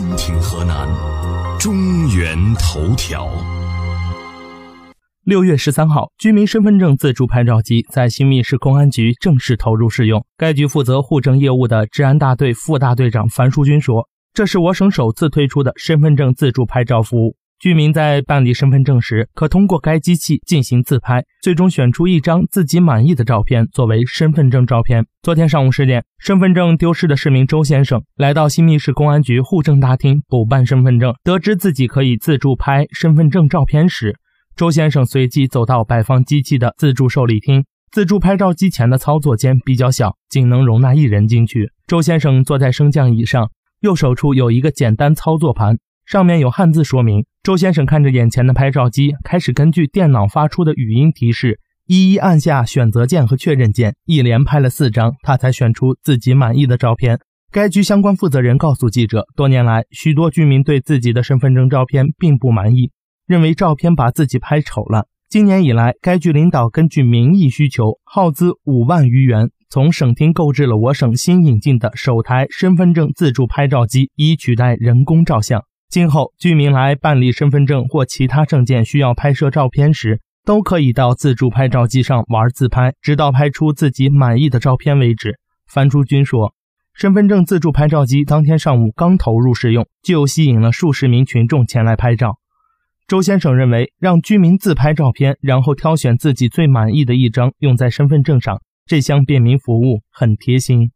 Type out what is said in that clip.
蜻蜓河南中原头条。六月十三号，居民身份证自助拍照机在新密市公安局正式投入使用。该局负责户政业务的治安大队副大队长樊淑军说：“这是我省首次推出的身份证自助拍照服务。居民在办理身份证时，可通过该机器进行自拍，最终选出一张自己满意的照片作为身份证照片。”昨天上午十点，身份证丢失的市民周先生来到新密市公安局户政大厅补办身份证，得知自己可以自助拍身份证照片时。周先生随即走到摆放机器的自助受理厅，自助拍照机前的操作间比较小，仅能容纳一人进去。周先生坐在升降椅上，右手处有一个简单操作盘，上面有汉字说明。周先生看着眼前的拍照机，开始根据电脑发出的语音提示，一一按下选择键和确认键，一连拍了四张，他才选出自己满意的照片。该局相关负责人告诉记者，多年来，许多居民对自己的身份证照片并不满意。认为照片把自己拍丑了。今年以来，该局领导根据民意需求，耗资五万余元，从省厅购置了我省新引进的首台身份证自助拍照机，以取代人工照相。今后，居民来办理身份证或其他证件需要拍摄照片时，都可以到自助拍照机上玩自拍，直到拍出自己满意的照片为止。樊淑军说，身份证自助拍照机当天上午刚投入使用，就吸引了数十名群众前来拍照。周先生认为，让居民自拍照片，然后挑选自己最满意的一张用在身份证上，这项便民服务很贴心。